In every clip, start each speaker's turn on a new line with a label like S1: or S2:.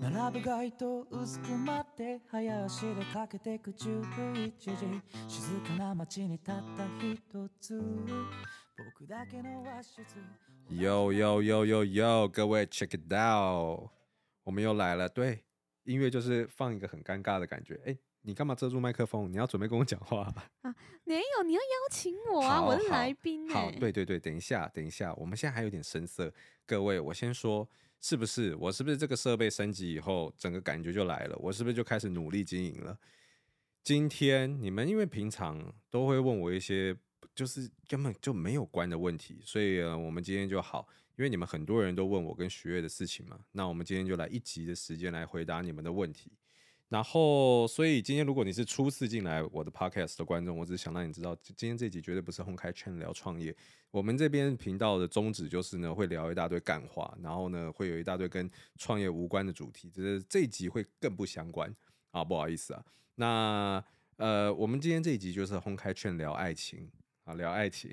S1: 并ぶ街灯薄く舞って早足で駆けてく11时静かな街にたった一つ仆だけの和室
S2: Yo yo yo yo yo，各位 check it out，我们又来了。对，音乐就是放一个很尴尬的感觉。哎，你干嘛遮住麦克风？你要准备跟我讲话
S3: 啊？没有，你要邀请我啊，
S2: 好
S3: 我是来宾。
S2: 好，对对对，等一下，等一下，我们现在还有点生涩。各位，我先说， 是不是？我是不是这个设备升级以后，整个感觉就来了？我是不是就开始努力经营了？今天你们因为平常都会问我一些。就是根本就没有关的问题，所以呃，我们今天就好，因为你们很多人都问我跟许悦的事情嘛，那我们今天就来一集的时间来回答你们的问题。然后，所以今天如果你是初次进来我的 podcast 的观众，我只是想让你知道，今天这集绝对不是红开圈聊创业。我们这边频道的宗旨就是呢，会聊一大堆干话，然后呢，会有一大堆跟创业无关的主题，只是这一集会更不相关啊，不好意思啊。那呃，我们今天这一集就是红开圈聊爱情。啊，聊爱情，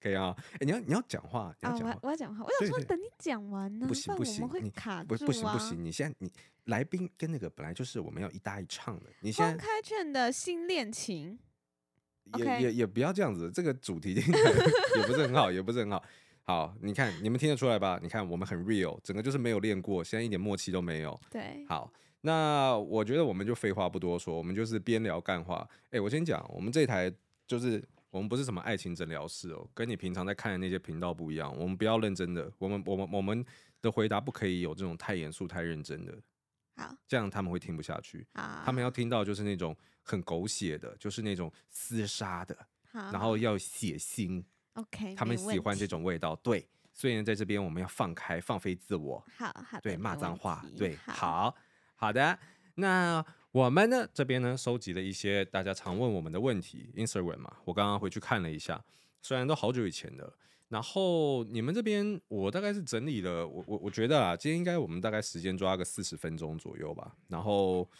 S2: 可以啊。哎，你要你要讲话，你要讲话，
S3: 我要讲话。我想说，等你讲完呢，
S2: 不行不行，
S3: 会卡
S2: 不不行不行。你现在你来宾跟那个本来就是我们要一搭一唱的。你
S3: 现在开卷的新恋情，
S2: 也也也不要这样子，这个主题 也不是很好，也不是很好。好，你看你们听得出来吧？你看我们很 real，整个就是没有练过，现在一点默契都没有。
S3: 对，
S2: 好，那我觉得我们就废话不多说，我们就是边聊干话。哎，我先讲，我们这台就是。我们不是什么爱情诊疗室哦，跟你平常在看的那些频道不一样。我们不要认真的，我们我们我们的回答不可以有这种太严肃、太认真的。
S3: 好，
S2: 这样他们会听不下去。
S3: 好，
S2: 他们要听到就是那种很狗血的，就是那种厮杀的，然后要血腥。
S3: OK，
S2: 他们喜欢这种味道。对，所以呢，在这边我们要放开、放飞自我。
S3: 好好，
S2: 对，骂脏话。对，好好的。那我们呢这边呢收集了一些大家常问我们的问题，Instagram 嘛，我刚刚回去看了一下，虽然都好久以前的。然后你们这边我大概是整理了，我我我觉得啊，今天应该我们大概时间抓个四十分钟左右吧。然后，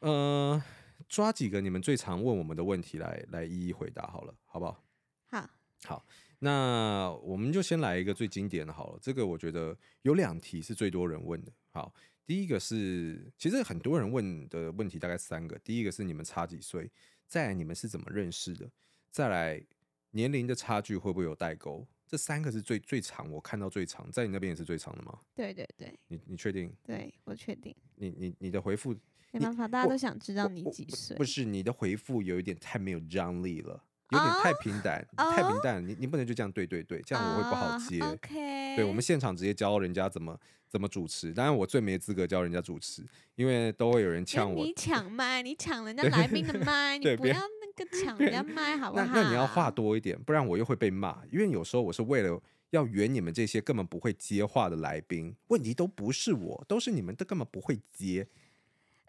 S2: 嗯、呃，抓几个你们最常问我们的问题来来一一回答好了，好不好？
S3: 好，
S2: 好，那我们就先来一个最经典的好了。这个我觉得有两题是最多人问的，好。第一个是，其实很多人问的问题大概三个。第一个是你们差几岁？再来你们是怎么认识的？再来年龄的差距会不会有代沟？这三个是最最长，我看到最长，在你那边也是最长的吗？
S3: 对对对，
S2: 你你确定？
S3: 对，我确定。
S2: 你你你的回复
S3: 没办法，大家都想知道你几岁。
S2: 不是你的回复有一点太没有张力了。有点太平淡，oh? 太平淡，你你不能就这样对对对，这样我会不好接。
S3: Uh, OK，
S2: 对，我们现场直接教人家怎么怎么主持，当然我最没资格教人家主持，因为都会有人抢我。
S3: 你 抢麦，你抢人家来宾的麦，你不要那个抢人家 麦，好不好？
S2: 那那你要话多一点，不然我又会被骂。因为有时候我是为了要圆你们这些根本不会接话的来宾，问题都不是我，都是你们都根本不会接。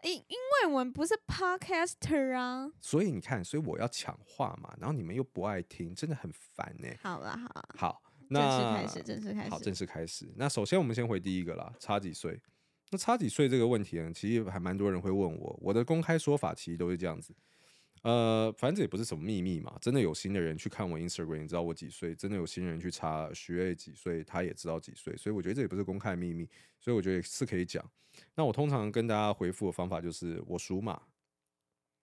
S3: 因因为我们不是 podcaster 啊，
S2: 所以你看，所以我要抢话嘛，然后你们又不爱听，真的很烦呢。
S3: 好了，好了，
S2: 好，那
S3: 正式开始，正式开始，
S2: 好，正式开始。那首先我们先回第一个啦，差几岁？那差几岁这个问题呢，其实还蛮多人会问我，我的公开说法其实都是这样子。呃，反正这也不是什么秘密嘛。真的有心的人去看我 Instagram，你知道我几岁？真的有心人去查徐睿几岁，他也知道几岁。所以我觉得这也不是公开秘密，所以我觉得是可以讲。那我通常跟大家回复的方法就是我属马，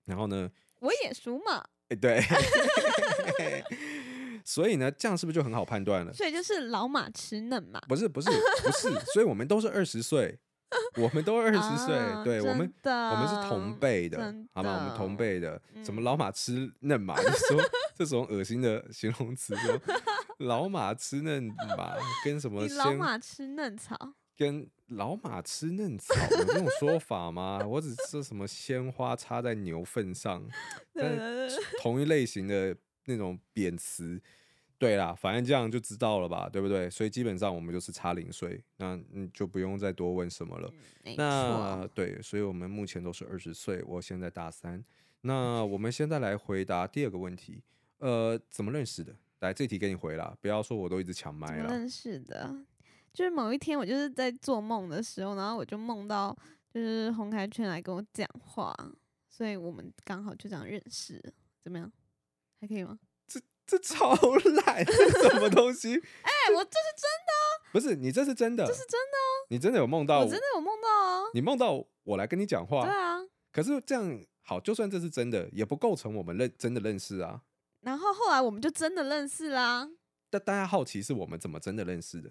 S2: 然后呢，
S3: 我也属马。
S2: 哎，对。所以呢，这样是不是就很好判断了？
S3: 所以就是老马吃嫩马。
S2: 不是不是不是，所以我们都是二十岁。我们都二十岁，啊、对我们我们是同辈的，的好吗？我们同辈的，什么老马吃嫩马？你、嗯、说这种恶心的形容词，说 老马吃嫩马跟什么？
S3: 老马吃嫩草，
S2: 跟老马吃嫩草有这种说法吗？我只说什么鲜花插在牛粪上，但同一类型的那种贬词。对啦，反正这样就知道了吧，对不对？所以基本上我们就是差零岁，那你就不用再多问什么了。
S3: 嗯、
S2: 那对，所以我们目前都是二十岁，我现在大三。那我们现在来回答第二个问题，呃，怎么认识的？来，这题给你回了，不要说我都一直抢麦了。
S3: 认识的，就是某一天我就是在做梦的时候，然后我就梦到就是洪凯圈来跟我讲话，所以我们刚好就这样认识，怎么样？还可以吗？
S2: 这这超 烂，这什么东西？
S3: 哎、欸，我这是真的、啊，
S2: 不是你这是真的，
S3: 这是真的、啊，
S2: 你真的有梦到我？
S3: 我真的有梦到啊！
S2: 你梦到我来跟你讲话？
S3: 对啊。
S2: 可是这样好，就算这是真的，也不构成我们认真的认识啊。
S3: 然后后来我们就真的认识啦。
S2: 但大家好奇是我们怎么真的认识的？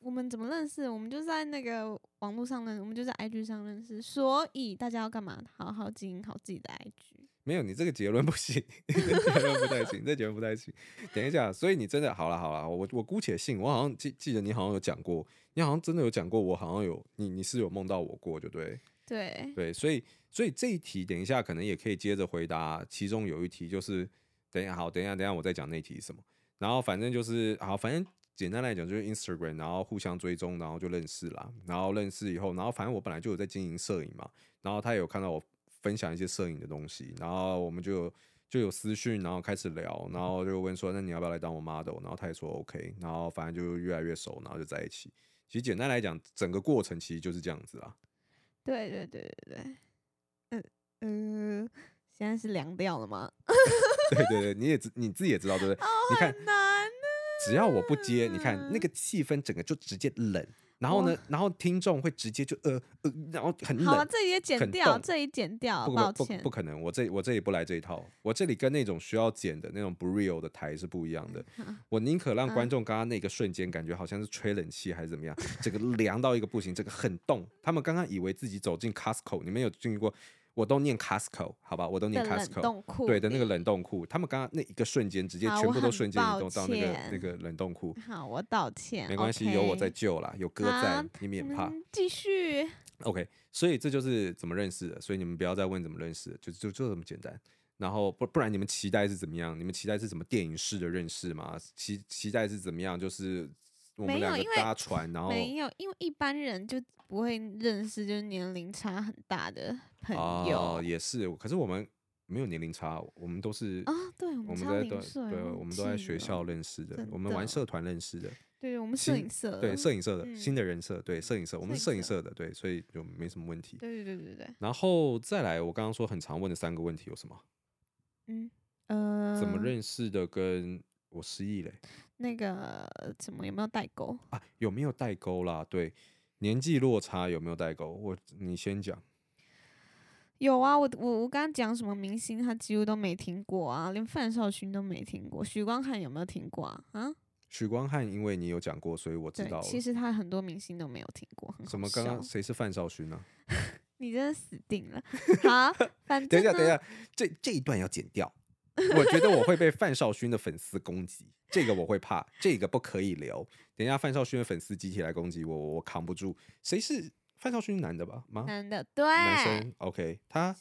S3: 我们怎么认识？我们就在那个网络上认识，我们就在 IG 上认识。所以大家要干嘛？好好经营好自己的 IG。
S2: 没有，你这个结论不行，这结论不太行，这结论不太行。等一下，所以你真的好了好了，我我姑且信，我好像记记得你好像有讲过，你好像真的有讲过，我好像有你你是有梦到我过，就对。
S3: 对对，
S2: 所以所以这一题等一下可能也可以接着回答，其中有一题就是等一下好，等一下等一下我再讲那题是什么，然后反正就是好，反正简单来讲就是 Instagram，然后互相追踪，然后就认识了，然后认识以后，然后反正我本来就有在经营摄影嘛，然后他也有看到我。分享一些摄影的东西，然后我们就就有私讯，然后开始聊，然后就问说，那你要不要来当我 model？然后他也说 OK，然后反正就越来越熟，然后就在一起。其实简单来讲，整个过程其实就是这样子啊。
S3: 对对对对对，嗯嗯，现在是凉掉了吗？
S2: 对对对，你也知你自己也知道对不对？
S3: 哦、
S2: 你看，
S3: 难
S2: 只要我不接，你看那个气氛整个就直接冷。然后呢？然后听众会直接就呃呃，然后很冷。
S3: 好了，这里也剪掉，这里剪掉，抱歉。
S2: 不，不可能，我这我这里不来这一套，我这里跟那种需要剪的那种不 real 的台是不一样的。我宁可让观众刚刚那个瞬间感觉好像是吹冷气还是怎么样，这个凉到一个不行，这个很冻。他们刚刚以为自己走进 Costco，你们有经历过？我都念 Costco，好吧，我都念 Costco，对的那个冷冻库，他们刚刚那一个瞬间，直接全部都瞬间移动到那个那个冷冻库。
S3: 好，我道歉，
S2: 没关系，有我在救啦，有哥在，你们也怕。
S3: 继续。
S2: OK，所以这就是怎么认识的，所以你们不要再问怎么认识的，就就就这么简单。然后不不然你们期待是怎么样？你们期待是什么电影式的认识吗？期期待是怎么样？就是。我们两个搭船，然后
S3: 没有，因为一般人就不会认识，就是年龄差很大的朋友。
S2: 哦，也是，可是我们没有年龄差，我们都是
S3: 啊，对，我们差零岁，
S2: 对，我们都在学校认识的，我们玩社团认识的。
S3: 对，我们摄影社，
S2: 对，摄影社的新的人设，对，摄影社，我们是摄影社的，对，所以就没什么问题。
S3: 对对对对对。
S2: 然后再来，我刚刚说很常问的三个问题有什么？
S3: 嗯呃，
S2: 怎么认识的？跟我失忆嘞。
S3: 那个怎么有没有代沟
S2: 啊？有没有代沟啦？对，年纪落差有没有代沟？我你先讲。
S3: 有啊，我我我刚刚讲什么明星，他几乎都没听过啊，连范少勋都没听过。许光汉有没有听过啊？啊？
S2: 许光汉，因为你有讲过，所以我知道了。
S3: 其实他很多明星都没有听过。
S2: 什么？刚刚谁是范少勋呢？
S3: 你真的死定了！好，反正
S2: 等一下，等一下，这这一段要剪掉。我觉得我会被范少勋的粉丝攻击，这个我会怕，这个不可以留。等一下范少勋的粉丝集体来攻击我，我扛不住。谁是范少勋？男的吧？吗？
S3: 男的，对。
S2: 男生，OK。他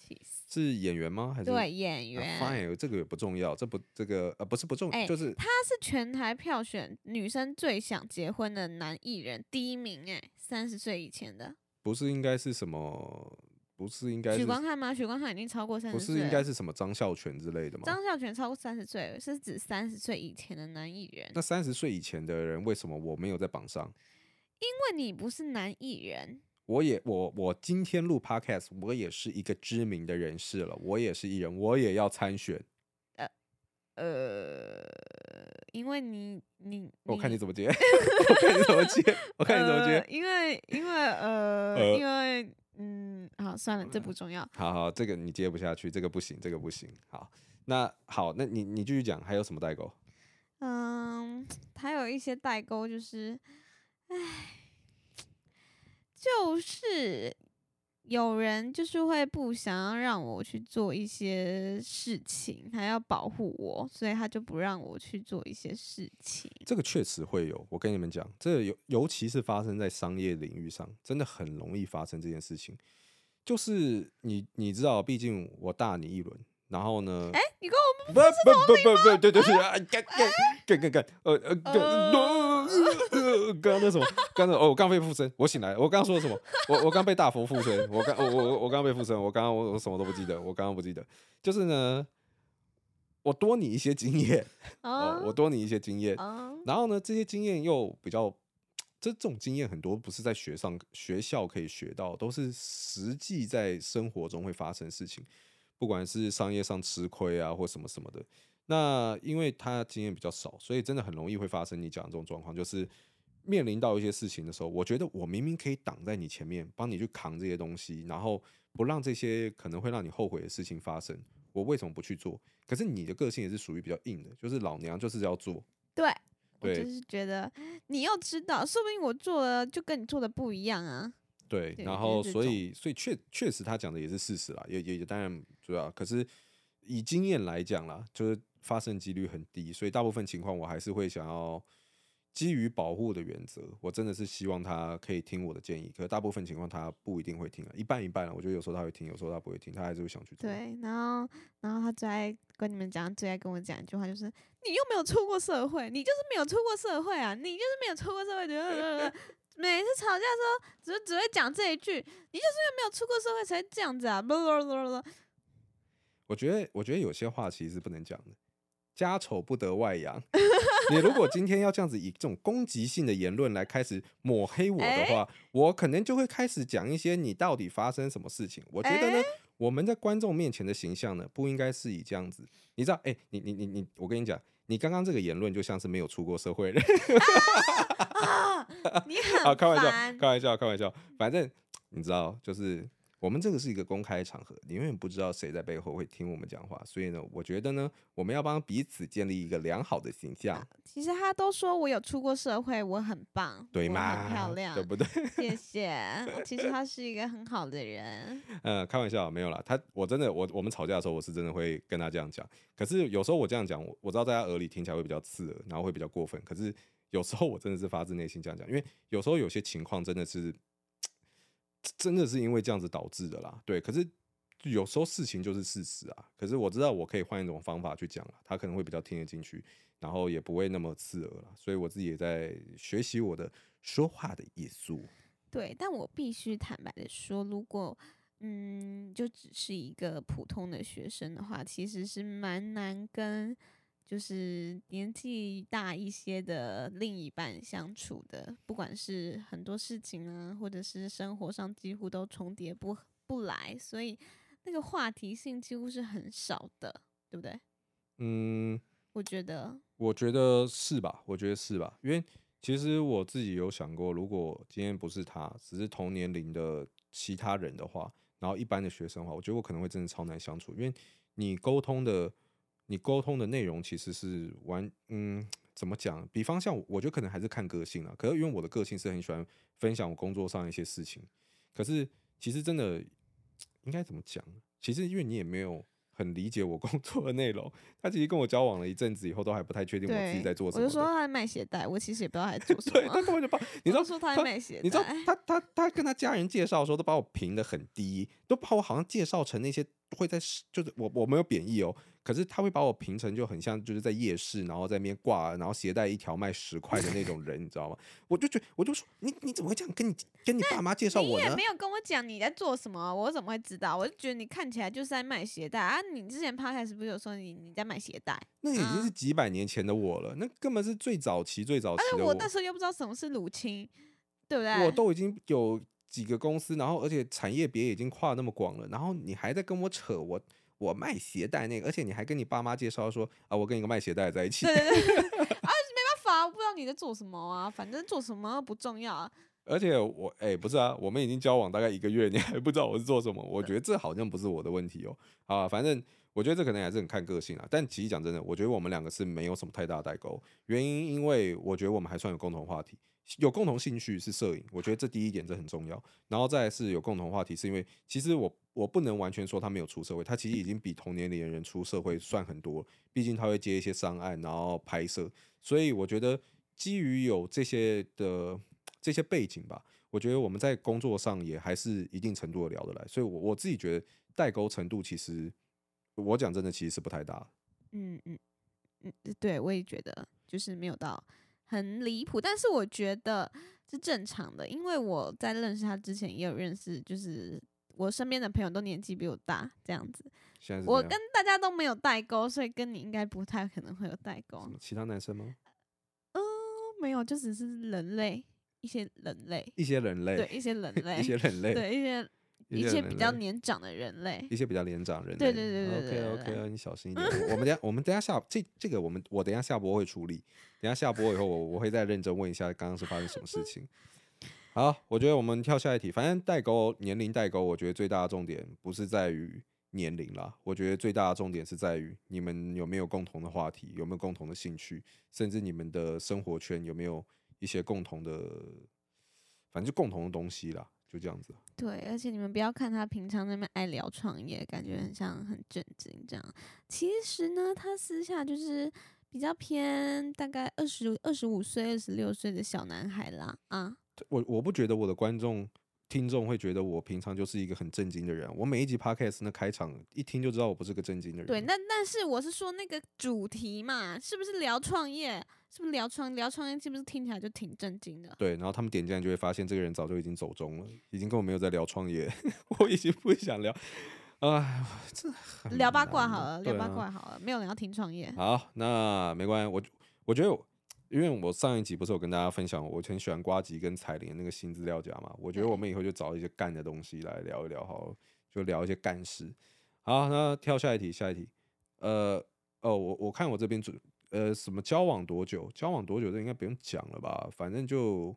S2: 是演员吗？还是
S3: 对演员
S2: ？Fine，这个也不重要。这不，这个呃，不是不重要，欸、就是
S3: 他是全台票选女生最想结婚的男艺人第一名，哎，三十岁以前的。
S2: 不是应该是什么？不是应该许
S3: 光汉吗？许光汉已经超过三十岁。
S2: 不是应该是什么张孝全之类的吗？
S3: 张孝全超过三十岁，是指三十岁以前的男艺人。
S2: 那三十岁以前的人为什么我没有在榜上？
S3: 因为你不是男艺人。
S2: 我也我我今天录 podcast，我也是一个知名的人士了，我也是艺人，我也要参选。
S3: 呃呃，因为你你，你
S2: 我看你 怎么接，我看你怎么接，我看你怎么接，
S3: 呃、因为因为呃，呃因为。嗯，好，算了，这不重要。
S2: 好好，这个你接不下去，这个不行，这个不行。好，那好，那你你继续讲，还有什么代沟？
S3: 嗯，还有一些代沟，就是，唉，就是。有人就是会不想要让我去做一些事情，他要保护我，所以他就不让我去做一些事情。
S2: 这个确实会有，我跟你们讲，这尤尤其是发生在商业领域上，真的很容易发生这件事情。就是你你知道，毕竟我大你一轮。然后呢？
S3: 哎，你跟我们不是同龄吗？
S2: 不不不不，对对对，干干干干干，呃呃，刚刚那什么？刚刚哦，我刚被附身，我醒来，我刚刚说了什么？我我刚被大佛附身，我刚我我我刚被附身，我刚刚我我什么都不记得，我刚刚不记得。就是呢，我多你一些经验 哦，我多你一些经验。然后呢，这些经验又比较，这这种经验很多不是在学上学校可以学到，都是实际在生活中会发生事情。不管是商业上吃亏啊，或什么什么的，那因为他经验比较少，所以真的很容易会发生你讲的这种状况，就是面临到一些事情的时候，我觉得我明明可以挡在你前面，帮你去扛这些东西，然后不让这些可能会让你后悔的事情发生，我为什么不去做？可是你的个性也是属于比较硬的，就是老娘就是要做。
S3: 对，
S2: 对
S3: 我就是觉得你要知道，说不定我做了就跟你做的不一样啊。对，
S2: 然
S3: 后
S2: 所以所以确确实他讲的也是事实啦，也也也当然主要，可是以经验来讲啦，就是。发生几率很低，所以大部分情况我还是会想要基于保护的原则，我真的是希望他可以听我的建议。可是大部分情况他不一定会听啊，一半一半啊。我觉得有时候他会听，有时候他不会听，他还是会想去做。
S3: 对，然后然后他最爱跟你们讲，最爱跟我讲一句话，就是你又没有出过社会，你就是没有出过社会啊，你就是没有出过社会。每次吵架的时候，只只会讲这一句，你就是因为没有出过社会才这样子啊。
S2: 不不不不我觉得，我觉得有些话其实是不能讲的。家丑不得外扬。你如果今天要这样子以这种攻击性的言论来开始抹黑我的话，我可能就会开始讲一些你到底发生什么事情。我觉得呢，我们在观众面前的形象呢，不应该是以这样子。你知道，哎，你你你你，我跟你讲，你刚刚这个言论就像是没有出过社会的。
S3: 你很
S2: 啊，开玩笑，开玩笑，开玩笑。反正你知道，就是。我们这个是一个公开场合，你永远不知道谁在背后会听我们讲话，所以呢，我觉得呢，我们要帮彼此建立一个良好的形象。啊、
S3: 其实他都说我有出过社会，我很棒，
S2: 对吗？
S3: 很漂亮，
S2: 对不对？
S3: 谢 谢。其实他是一个很好的人。
S2: 呃，开玩笑，没有啦。他我真的，我我们吵架的时候，我是真的会跟他这样讲。可是有时候我这样讲，我我知道在他耳里听起来会比较刺耳，然后会比较过分。可是有时候我真的是发自内心这样讲，因为有时候有些情况真的是。真的是因为这样子导致的啦，对。可是有时候事情就是事实啊。可是我知道我可以换一种方法去讲了，他可能会比较听得进去，然后也不会那么刺耳了。所以我自己也在学习我的说话的艺术。
S3: 对，但我必须坦白的说，如果嗯，就只是一个普通的学生的话，其实是蛮难跟。就是年纪大一些的另一半相处的，不管是很多事情啊，或者是生活上几乎都重叠不不来，所以那个话题性几乎是很少的，对不对？
S2: 嗯，
S3: 我觉得，
S2: 我觉得是吧？我觉得是吧？因为其实我自己有想过，如果今天不是他，只是同年龄的其他人的话，然后一般的学生的话，我觉得我可能会真的超难相处，因为你沟通的。你沟通的内容其实是完，嗯，怎么讲？比方像我觉得可能还是看个性啊。可是因为我的个性是很喜欢分享我工作上一些事情。可是其实真的应该怎么讲？其实因为你也没有很理解我 工作的内容。他其实跟我交往了一阵子以后，都还不太确定我自己在做什么。
S3: 我就说他在卖鞋带，我其实也不知道他在做什么。
S2: 对，他根本就把你知道
S3: 说他在卖鞋带，
S2: 你知道他他他跟他家人介绍的时候，都把我评的很低，都把我好像介绍成那些会在就是我我没有贬义哦。可是他会把我评成就很像就是在夜市，然后在那边挂，然后鞋带一条卖十块的那种人，你知道吗？我就觉得，我就说你你怎么会这样跟你跟你爸妈介绍我呢？
S3: 你也没有跟我讲你在做什么，我怎么会知道？我就觉得你看起来就是在卖鞋带啊！你之前 podcast 不是有说你你在卖鞋带？
S2: 那已经是几百年前的我了，嗯、那根本是最早期最早期的我。
S3: 而且我那时候又不知道什么是乳清，对不对？
S2: 我都已经有几个公司，然后而且产业别已经跨那么广了，然后你还在跟我扯我。我卖鞋带那个，而且你还跟你爸妈介绍说啊，我跟一个卖鞋带在一起。对对对，啊，没
S3: 办法，我不知道你在做什么啊，反正做什么不重要啊。
S2: 而且我哎、欸，不是啊，我们已经交往大概一个月，你还不知道我是做什么？我觉得这好像不是我的问题哦。啊，反正我觉得这可能还是很看个性啊。但其实讲真的，我觉得我们两个是没有什么太大代沟，原因因为我觉得我们还算有共同话题。有共同兴趣是摄影，我觉得这第一点这很重要。然后再是有共同话题，是因为其实我我不能完全说他没有出社会，他其实已经比同年龄的人出社会算很多。毕竟他会接一些商案，然后拍摄，所以我觉得基于有这些的这些背景吧，我觉得我们在工作上也还是一定程度的聊得来。所以我我自己觉得代沟程度其实我讲真的其实是不太大。
S3: 嗯嗯嗯，对，我也觉得就是没有到。很离谱，但是我觉得是正常的，因为我在认识他之前也有认识，就是我身边的朋友都年纪比我大，这样子。我跟大家都没有代沟，所以跟你应该不太可能会有代沟。
S2: 其他男生吗？
S3: 嗯，没有，就只是人类，一些人类，
S2: 一 些人类，
S3: 对，一些人类，
S2: 一些人类，
S3: 对，一些一些比较年长的人类，
S2: 一些比较年长人类。
S3: 对对对对对。
S2: OK OK，你小心一点。我我们等下我们等下下这这个我们我等下下播会处理。等下下播以后，我我会再认真问一下刚刚是发生什么事情。好，我觉得我们跳下一题。反正代沟年龄代沟，我觉得最大的重点不是在于年龄啦，我觉得最大的重点是在于你们有没有共同的话题，有没有共同的兴趣，甚至你们的生活圈有没有一些共同的，反正就共同的东西啦，就这样子。
S3: 对，而且你们不要看他平常那么爱聊创业，感觉很像很正经这样。其实呢，他私下就是比较偏大概二十二十五岁、二十六岁的小男孩啦啊。
S2: 我我不觉得我的观众听众会觉得我平常就是一个很正经的人。我每一集 podcast 那开场一听就知道我不是个正经的人。
S3: 对，那但是我是说那个主题嘛，是不是聊创业？是不是聊创聊创业？是不是听起来就挺震惊的？
S2: 对，然后他们点进来就会发现这个人早就已经走中了，已经根本没有在聊创业。我已经不想聊，哎，这
S3: 聊八卦好了，聊八卦好了，没有人要听创业。
S2: 好，那没关系，我我觉得。因为我上一集不是有跟大家分享，我很喜欢瓜吉跟彩铃那个新资料夹嘛，我觉得我们以后就找一些干的东西来聊一聊，好了，就聊一些干事。好，那跳下一题，下一题，呃，哦，我我看我这边准，呃，什么交往多久？交往多久这应该不用讲了吧？反正就。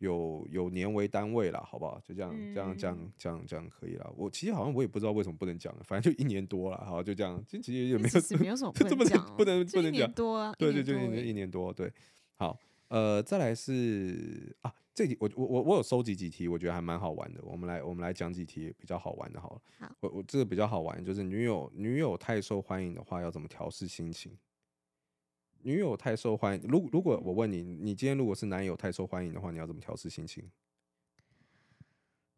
S2: 有有年为单位啦，好不好？就这样，嗯、这样，这样，这样，这样可以了。我其实好像我也不知道为什么不能讲，反正就一年多了，好，就这样。其实也没有，
S3: 什么不能讲，
S2: 不能不能讲
S3: 多啊。
S2: 对对对，一年一年多，对。好，呃，再来是啊，这题我我我我有收集几题，我觉得还蛮好玩的。我们来我们来讲几题比较好玩的，好了。
S3: 好，
S2: 我我这个比较好玩，就是女友女友太受欢迎的话，要怎么调试心情？女友太受欢迎，如如果我问你，你今天如果是男友太受欢迎的话，你要怎么调试心情？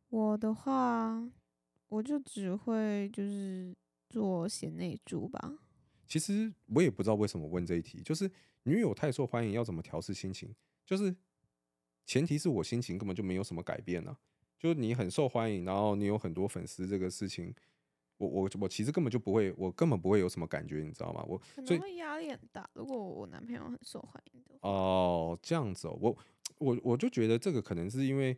S3: 我的话，我就只会就是做贤内助吧。
S2: 其实我也不知道为什么问这一题，就是女友太受欢迎，要怎么调试心情？就是前提是我心情根本就没有什么改变呢、啊。就是你很受欢迎，然后你有很多粉丝，这个事情。我我我其实根本就不会，我根本不会有什么感觉，你知道吗？我
S3: 可能会压力很大。如果我男朋友很受欢迎的话。
S2: 哦，这样子哦，我我我就觉得这个可能是因为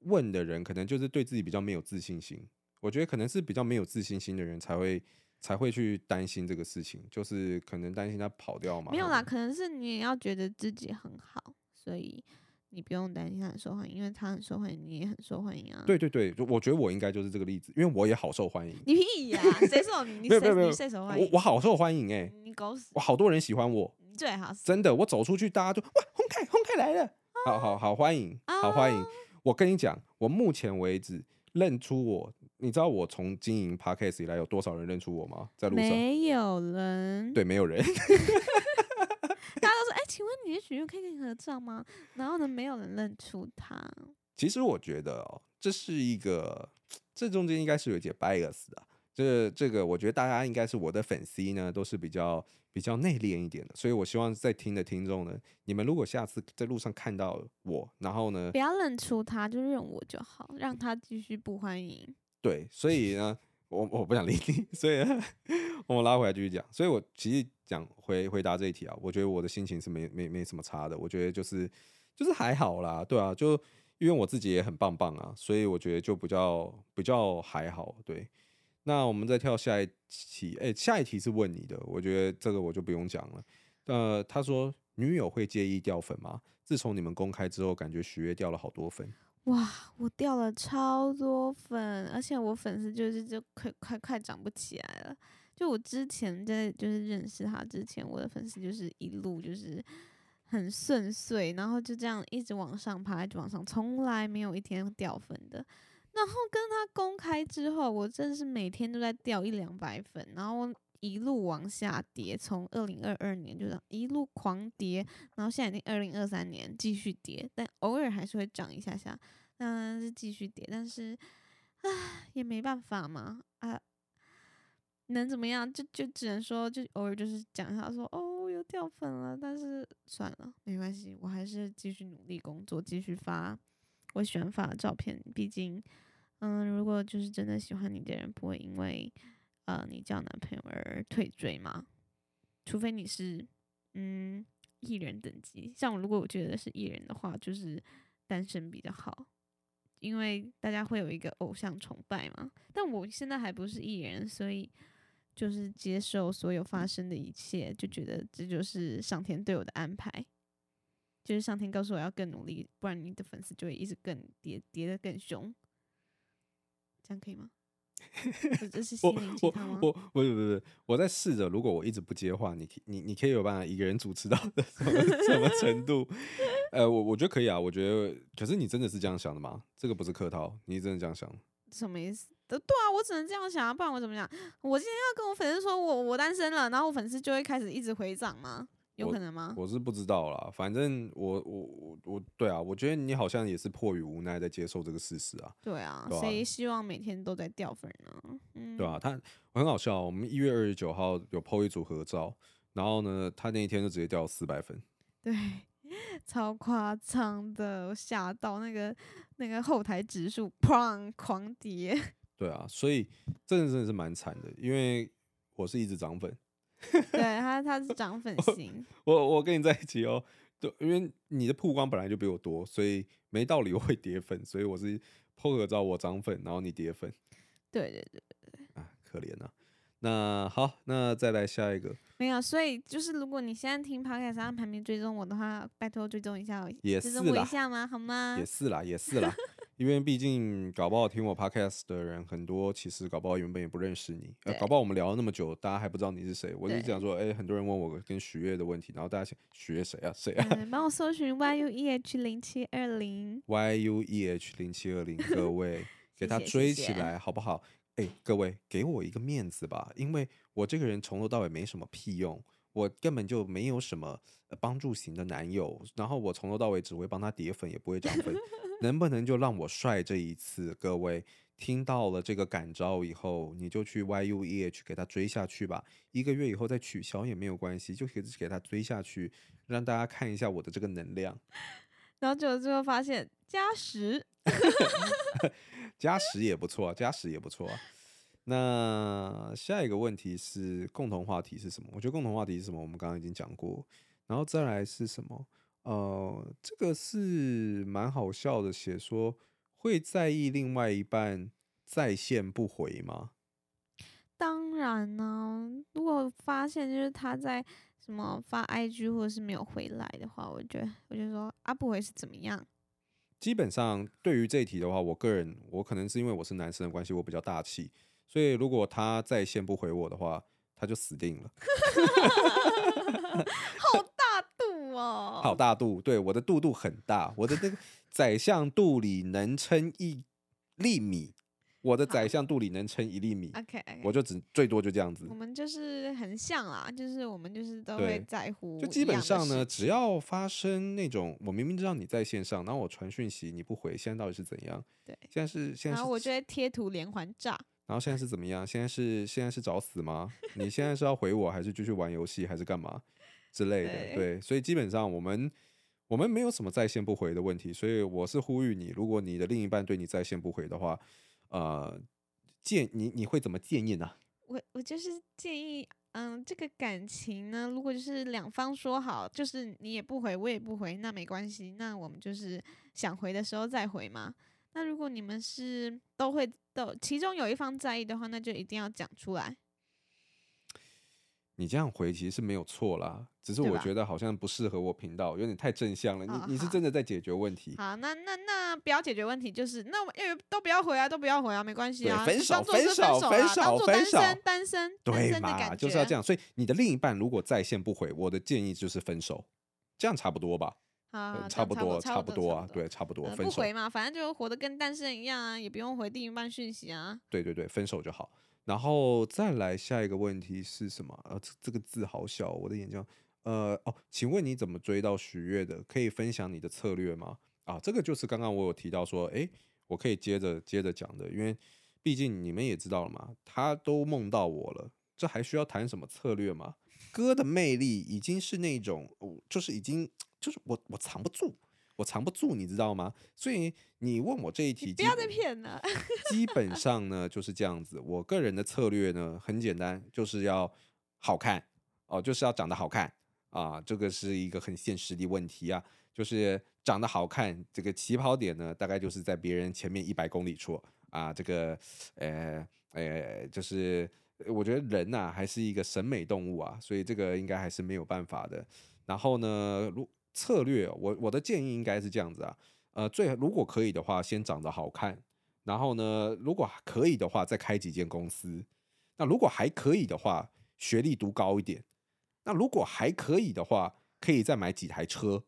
S2: 问的人可能就是对自己比较没有自信心。我觉得可能是比较没有自信心的人才会才会去担心这个事情，就是可能担心他跑掉嘛。
S3: 没有啦，可能是你也要觉得自己很好，所以。你不用担心他很受欢迎，因为他很受欢迎，你也很受欢迎啊。
S2: 对对对，我觉得我应该就是这个例子，因为我也好受欢迎。
S3: 你屁呀、啊？谁受你？你谁？你谁受欢迎？
S2: 我我好受欢迎哎、欸！
S3: 你狗屎！
S2: 我好多人喜欢我，
S3: 最好是
S2: 真的。我走出去，大家就哇，洪凯洪凯来了，好好好欢迎，好欢迎。我跟你讲，我目前为止认出我，你知道我从经营 Podcast 以来有多少人认出我吗？在路上
S3: 没有人，
S2: 对，没有人。
S3: 请问你的许愿可以跟你合照吗？然后呢，没有人认出他。
S2: 其实我觉得哦，这是一个，这中间应该是有一些 bias 的。这这个，我觉得大家应该是我的粉丝呢，都是比较比较内敛一点的。所以我希望在听的听众呢，你们如果下次在路上看到我，然后呢，
S3: 不要认出他，就认我就好，让他继续不欢迎。
S2: 对，所以呢。我我不想理你，所以我们拉回来继续讲。所以我其实讲回回答这一题啊，我觉得我的心情是没没没什么差的。我觉得就是就是还好啦，对啊，就因为我自己也很棒棒啊，所以我觉得就比较比较还好。对，那我们再跳下一题，哎、下一题是问你的，我觉得这个我就不用讲了。呃，他说女友会介意掉粉吗？自从你们公开之后，感觉许悦掉了好多粉。
S3: 哇，我掉了超多粉，而且我粉丝就是就快快快涨不起来了。就我之前在就是认识他之前，我的粉丝就是一路就是很顺遂，然后就这样一直往上爬，一直往上，从来没有一天掉粉的。然后跟他公开之后，我真的是每天都在掉一两百粉，然后一路往下跌，从二零二二年就这样一路狂跌，然后现在已经二零二三年继续跌，但偶尔还是会涨一下下，嗯，是继续跌，但是唉，也没办法嘛，啊，能怎么样？就就只能说，就偶尔就是讲一下说，哦，又掉粉了，但是算了，没关系，我还是继续努力工作，继续发我喜欢发的照片，毕竟，嗯，如果就是真的喜欢你的人，不会因为。呃，你交男朋友而退追吗？除非你是嗯艺人等级，像我如果我觉得是艺人的话，就是单身比较好，因为大家会有一个偶像崇拜嘛。但我现在还不是艺人，所以就是接受所有发生的一切，就觉得这就是上天对我的安排，就是上天告诉我要更努力，不然你的粉丝就会一直更跌跌得更凶。这样可以吗？这是心灵鸡汤吗？
S2: 我我不是不是，我在试着，如果我一直不接话，你你你可以有办法一个人主持到什么什么程度？呃，我我觉得可以啊，我觉得，可是你真的是这样想的吗？这个不是客套，你真的这样想？
S3: 什么意思？对啊，我只能这样想啊，不然我怎么讲？我今天要跟我粉丝说我我单身了，然后我粉丝就会开始一直回涨吗？有可能吗？
S2: 我，我是不知道啦，反正我我我我对啊，我觉得你好像也是迫于无奈在接受这个事实啊。
S3: 对啊，谁、啊、希望每天都在掉粉呢？嗯，
S2: 对啊，他很好笑，我们一月二十九号有 PO 一组合照，然后呢，他那一天就直接掉四百分。
S3: 对，超夸张的，我吓到那个那个后台指数砰狂跌。
S2: 对啊，所以真的真的是蛮惨的，因为我是一直涨粉。
S3: 对他，他是涨粉型。
S2: 我我跟你在一起哦，对，因为你的曝光本来就比我多，所以没道理我会跌粉。所以我是 po 个照我涨粉，然后你跌粉。
S3: 对对对对对。
S2: 啊，可怜啊。那好，那再来下一个。
S3: 没有，所以就是如果你现在听 Podcast 上排名追踪我的话，拜托追踪一下，
S2: 也是
S3: 追踪我一下吗？好吗？
S2: 也是啦，也是啦。因为毕竟搞不好听我 podcast 的人很多，其实搞不好原本也不认识你。呃，搞不好我们聊了那么久，大家还不知道你是谁。我就讲说，哎，很多人问我跟许悦的问题，然后大家想许悦谁啊？谁啊？
S3: 帮我搜寻 y u e h 零七二零
S2: y u e h 零七二零，各位 给他追起来好不好？哎，各位给我一个面子吧，因为我这个人从头到尾没什么屁用，我根本就没有什么帮助型的男友，然后我从头到尾只会帮他叠粉，也不会涨粉。能不能就让我帅这一次？各位听到了这个感召以后，你就去 Y U E H 给他追下去吧。一个月以后再取消也没有关系，就可以给他追下去，让大家看一下我的这个能量。
S3: 然后就最后发现加十，
S2: 加十也不错啊，加十也不错啊。那下一个问题是共同话题是什么？我觉得共同话题是什么？我们刚刚已经讲过。然后再来是什么？呃，这个是蛮好笑的，写说会在意另外一半在线不回吗？
S3: 当然呢，如果发现就是他在什么发 IG 或者是没有回来的话，我觉得我就说啊，不回是怎么样？
S2: 基本上对于这一题的话，我个人我可能是因为我是男生的关系，我比较大气，所以如果他在线不回我的话，他就死定了。
S3: 好大度。哦，
S2: 好大度，对，我的肚肚很大，我的那个 宰相肚里能撑一粒米，我的宰相肚里能撑一粒米。
S3: OK，, okay.
S2: 我就只最多就这样子。
S3: 我们就是很像啦，就是我们就是都会在乎。
S2: 就基本上呢，只要发生那种，我明明知道你在线上，然后我传讯息你不回，现在到底是怎样？
S3: 对，
S2: 现在是现在是，
S3: 然后我就会贴图连环炸。
S2: 然后现在是怎么样？现在是现在是找死吗？你现在是要回我，还是继续玩游戏，还是干嘛？之类的，对，对，所以基本上我们我们没有什么在线不回的问题，所以我是呼吁你，如果你的另一半对你在线不回的话，呃，建你你会怎么建议呢？
S3: 我我就是建议，嗯，这个感情呢，如果就是两方说好，就是你也不回，我也不回，那没关系，那我们就是想回的时候再回嘛。那如果你们是都会都其中有一方在意的话，那就一定要讲出来。
S2: 你这样回其实是没有错啦，只是我觉得好像不适合我频道，有点太正向了。你你是真的在解决问题？
S3: 好，那那那不要解决问题，就是那因为都不要回啊，都不要回啊，没关系啊，
S2: 分手分手分手分手，
S3: 单身
S2: 对嘛，就是要这样。所以你的另一半如果在线不回，我的建议就是分手，这样差不多吧？
S3: 啊，
S2: 差不多差不多啊，对，差不多分手。
S3: 不回嘛，反正就活得跟单身一样啊，也不用回另一半讯息啊。
S2: 对对对，分手就好。然后再来下一个问题是什么？呃，这这个字好小，我的眼睛。呃，哦，请问你怎么追到许悦的？可以分享你的策略吗？啊，这个就是刚刚我有提到说，诶，我可以接着接着讲的，因为毕竟你们也知道了嘛，他都梦到我了，这还需要谈什么策略吗？哥的魅力已经是那种，就是已经就是我我藏不住。我藏不住，你知道吗？所以你问我这一题，
S3: 不要再骗了。
S2: 基本上呢就是这样子。我个人的策略呢很简单，就是要好看哦，就是要长得好看啊，这个是一个很现实的问题啊。就是长得好看，这个起跑点呢，大概就是在别人前面一百公里处啊。这个，呃，呃，就是我觉得人呐、啊，还是一个审美动物啊，所以这个应该还是没有办法的。然后呢，如策略，我我的建议应该是这样子啊，呃，最如果可以的话，先长得好看，然后呢，如果可以的话，再开几间公司。那如果还可以的话，学历读高一点。那如果还可以的话，可以再买几台车。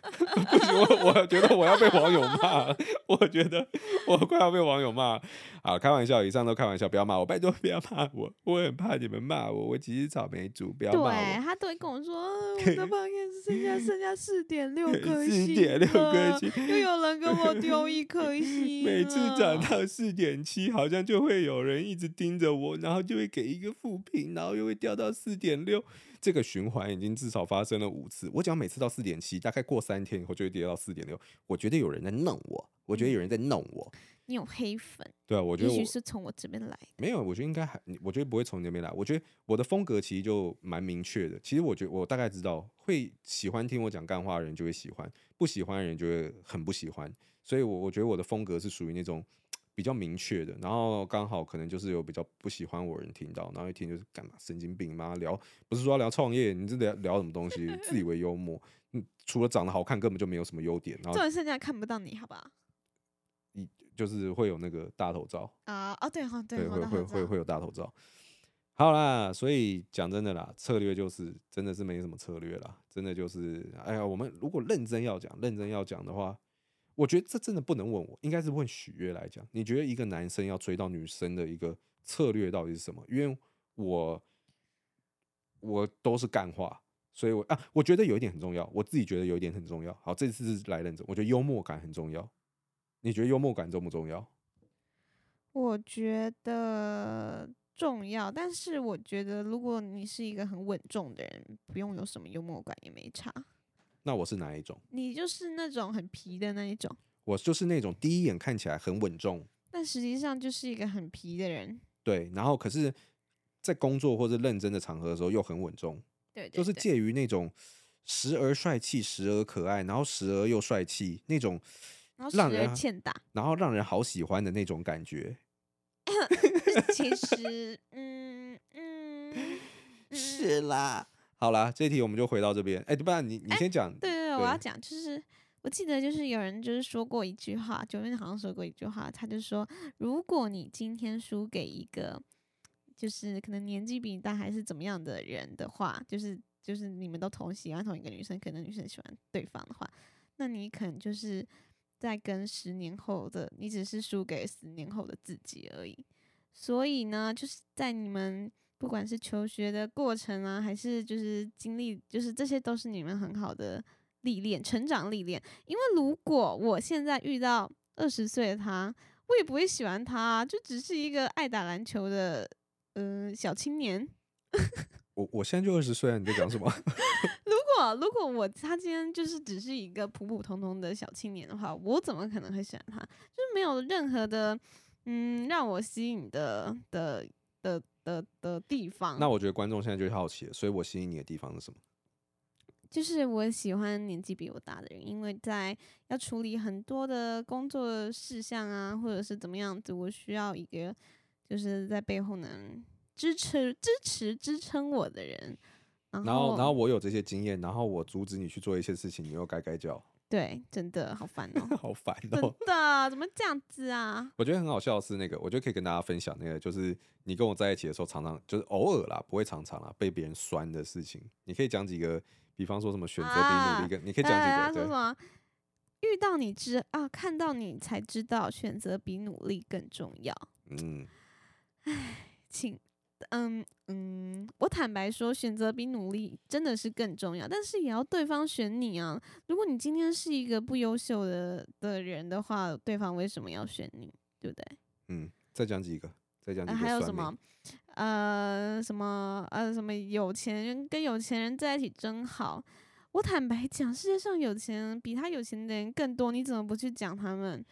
S2: 不行，我我觉得我要被网友骂，我觉得我快要被网友骂。好，开玩笑，以上都开玩笑，不要骂我，拜托不要骂我，我很怕你们骂我，我其实草莓族，不要骂我。
S3: 对，他都会跟我说，我的榜只剩下剩下四点六颗星，
S2: 四点六颗星，
S3: 又有人跟我丢一颗星，
S2: 每次涨到四点七，好像就会有人一直盯着我，然后就会给一个负评，然后又会掉到四点六。这个循环已经至少发生了五次。我讲每次到四点七，大概过三天以后就会跌到四点六。我觉得有人在弄我，我觉得有人在弄我。
S3: 你有黑粉？
S2: 对啊，我觉得
S3: 也许是从我这边来。
S2: 没有，我觉得应该还，我觉得不会从你那边来。我觉得我的风格其实就蛮明确的。其实我觉得我大概知道，会喜欢听我讲干话的人就会喜欢，不喜欢的人就会很不喜欢。所以我我觉得我的风格是属于那种。比较明确的，然后刚好可能就是有比较不喜欢我人听到，然后一听就是干嘛神经病嘛，聊不是说要聊创业，你这聊聊什么东西？自以为幽默，嗯，除了长得好看，根本就没有什么优点。然后
S3: 这现在看不到你，好不好？
S2: 你就是会有那个大头照
S3: 啊哦对哈对，
S2: 对会会会会有大头照。好啦，所以讲真的啦，策略就是真的是没什么策略啦，真的就是哎呀，我们如果认真要讲，认真要讲的话。我觉得这真的不能问我，应该是问许悦来讲。你觉得一个男生要追到女生的一个策略到底是什么？因为我我都是干话，所以我啊，我觉得有一点很重要，我自己觉得有一点很重要。好，这次是来认真，我觉得幽默感很重要。你觉得幽默感重不重要？
S3: 我觉得重要，但是我觉得如果你是一个很稳重的人，不用有什么幽默感也没差。
S2: 那我是哪一种？
S3: 你就是那种很皮的那一种。
S2: 我就是那种第一眼看起来很稳重，
S3: 但实际上就是一个很皮的人。
S2: 对，然后可是，在工作或者认真的场合的时候又很稳重。
S3: 对，对，对，
S2: 就是介于那种时而帅气，时而可爱，然后时而又帅气那种，然后让人欠打，然后让人好喜欢的那种感觉。
S3: 其实，嗯嗯，嗯
S2: 是啦。好啦，这一题我们就回到这边。哎，不然你你先讲。
S3: 对对对，我要讲，就是我记得就是有人就是说过一句话，九妹好像说过一句话，他就说，如果你今天输给一个就是可能年纪比你大还是怎么样的人的话，就是就是你们都同喜欢同一个女生，可能女生喜欢对方的话，那你可能就是在跟十年后的你只是输给十年后的自己而已。所以呢，就是在你们。不管是求学的过程啊，还是就是经历，就是这些都是你们很好的历练、成长历练。因为如果我现在遇到二十岁的他，我也不会喜欢他，就只是一个爱打篮球的嗯、呃、小青年。
S2: 我我现在就二十岁啊，你在讲什么？
S3: 如果如果我他今天就是只是一个普普通通的小青年的话，我怎么可能会喜欢他？就是没有任何的嗯让我吸引的的的。的的地方，
S2: 那我觉得观众现在就好奇了，所以我吸引你的地方是什么？
S3: 就是我喜欢年纪比我大的人，因为在要处理很多的工作事项啊，或者是怎么样子，我需要一个就是在背后能支持、支持、支撑我的人。然后，
S2: 然后，然后我有这些经验，然后我阻止你去做一些事情，你又该该叫。
S3: 对，真的好烦哦，
S2: 好烦哦，
S3: 真的怎么这样子啊？
S2: 我觉得很好笑的是那个，我觉得可以跟大家分享那个，就是你跟我在一起的时候，常常就是偶尔啦，不会常常啦，被别人酸的事情。你可以讲几个，比方说什么选择比努力更，啊、你可以讲几个。什么？
S3: 遇到你之啊，看到你才知道选择比努力更重要。嗯，哎，请。嗯嗯，我坦白说，选择比努力真的是更重要，但是也要对方选你啊。如果你今天是一个不优秀的的人的话，对方为什么要选你？对不对？嗯，
S2: 再讲几个，再讲几个。
S3: 呃，还有什么？呃，什么？呃，什么？有钱人跟有钱人在一起真好。我坦白讲，世界上有钱人比他有钱的人更多，你怎么不去讲他们？